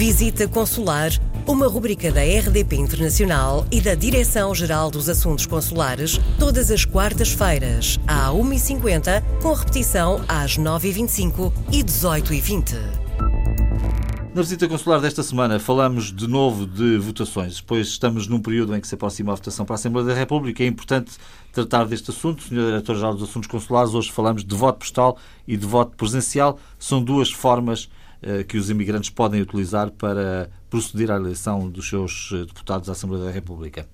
Visita Consular, uma rubrica da RDP Internacional e da Direção-Geral dos Assuntos Consulares, todas as quartas-feiras, à 1h50, com repetição às 9h25 e 18h20. Na visita consular desta semana falamos de novo de votações, pois estamos num período em que se aproxima a votação para a Assembleia da República. É importante tratar deste assunto. Senhor Diretor-Geral dos Assuntos Consulares, hoje falamos de voto postal e de voto presencial. São duas formas que os imigrantes podem utilizar para proceder à eleição dos seus eh, deputados à Assembleia da República.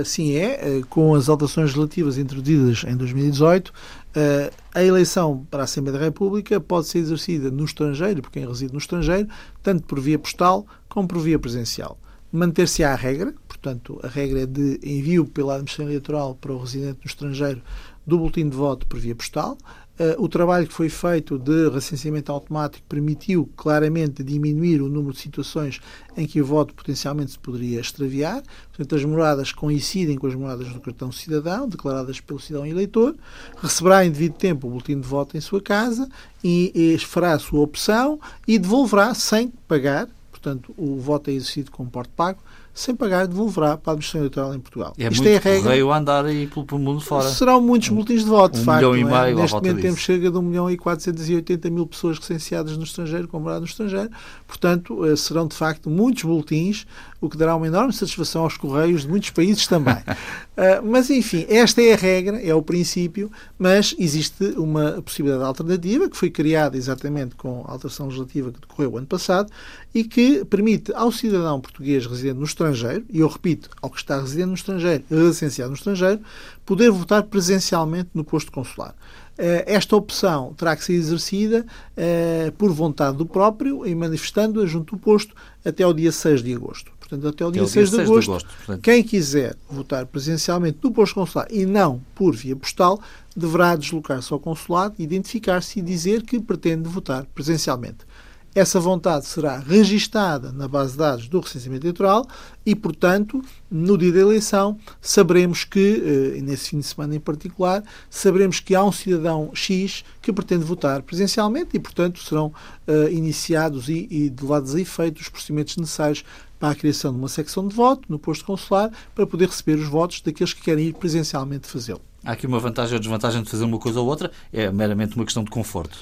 Assim é, com as alterações relativas introduzidas em 2018, a eleição para a Assembleia da República pode ser exercida no estrangeiro, por quem reside no estrangeiro, tanto por via postal como por via presencial. Manter-se á a regra, portanto, a regra é de envio pela administração eleitoral para o residente no estrangeiro do boletim de voto por via postal. Uh, o trabalho que foi feito de recenseamento automático permitiu claramente diminuir o número de situações em que o voto potencialmente se poderia extraviar. Portanto, as moradas coincidem com as moradas do cartão cidadão, declaradas pelo cidadão eleitor, receberá em devido tempo o boletim de voto em sua casa e, e fará a sua opção e devolverá sem pagar, portanto, o voto é exercido com porte pago, sem pagar, devolverá para a administração eleitoral em Portugal. É Isto é a regra. a andar aí pelo, pelo mundo fora. Serão muitos boletins de voto, um de facto. Milhão e meio é? Neste momento temos cerca de 1 milhão e 480 mil pessoas recenseadas no estrangeiro, com morada no estrangeiro. Portanto, eh, serão de facto muitos boletins, o que dará uma enorme satisfação aos correios de muitos países também. uh, mas, enfim, esta é a regra, é o princípio, mas existe uma possibilidade alternativa que foi criada exatamente com a alteração legislativa que decorreu o ano passado e que permite ao cidadão português residente no estrangeiro, e eu repito, ao que está residente no estrangeiro, recenseado no estrangeiro, poder votar presencialmente no posto consular. Eh, esta opção terá que ser exercida eh, por vontade do próprio e manifestando-a junto do posto até ao dia 6 de agosto. Portanto, até ao dia, até 6, dia 6 de agosto, de agosto quem quiser votar presencialmente no posto consular e não por via postal, deverá deslocar-se ao consulado, identificar-se e dizer que pretende votar presencialmente. Essa vontade será registada na base de dados do recenseamento eleitoral e, portanto, no dia da eleição, saberemos que, eh, nesse fim de semana em particular, saberemos que há um cidadão X que pretende votar presencialmente e, portanto, serão uh, iniciados e, e levados a efeito os procedimentos necessários para a criação de uma secção de voto no posto consular para poder receber os votos daqueles que querem ir presencialmente fazê-lo. Há aqui uma vantagem ou desvantagem de fazer uma coisa ou outra, é meramente uma questão de conforto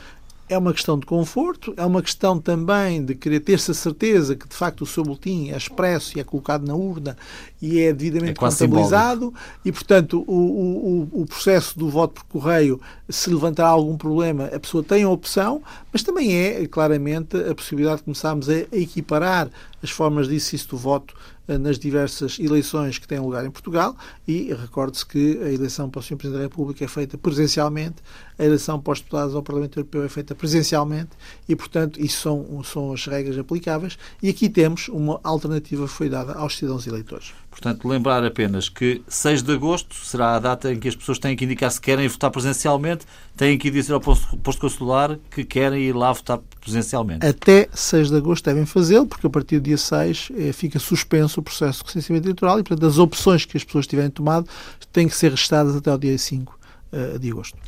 é uma questão de conforto, é uma questão também de querer ter-se a certeza que de facto o seu boletim é expresso e é colocado na urna e é devidamente é contabilizado simbólico. e, portanto, o, o, o, processo do voto por correio, se levantar algum problema, a pessoa tem a opção, mas também é claramente a possibilidade de começarmos a, a equiparar as formas de exercício do voto nas diversas eleições que têm lugar em Portugal e recorde-se que a eleição para o Sr. Presidente da República é feita presencialmente, a eleição para os deputados ao Parlamento Europeu é feita presencialmente e, portanto, isso são, são as regras aplicáveis e aqui temos uma alternativa que foi dada aos cidadãos eleitores. Portanto, lembrar apenas que 6 de agosto será a data em que as pessoas têm que indicar se querem votar presencialmente, têm que dizer ao posto consular que querem ir lá votar presencialmente. Até 6 de agosto devem fazê-lo, porque a partir do dia 6 eh, fica suspenso o processo de recenseamento eleitoral e, portanto, as opções que as pessoas tiverem tomado têm que ser registradas até ao dia 5 uh, de agosto.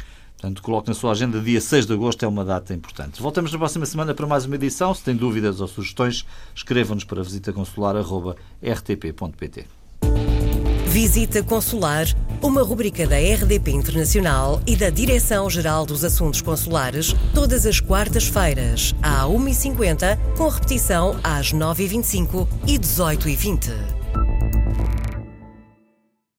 Portanto, coloque na sua agenda, dia 6 de agosto é uma data importante. Voltamos na próxima semana para mais uma edição. Se tem dúvidas ou sugestões, escreva-nos para visitaconsular.rtp.pt. Visita Consular, uma rubrica da RDP Internacional e da Direção-Geral dos Assuntos Consulares, todas as quartas-feiras, à 1h50, com repetição às 9h25 e 18h20.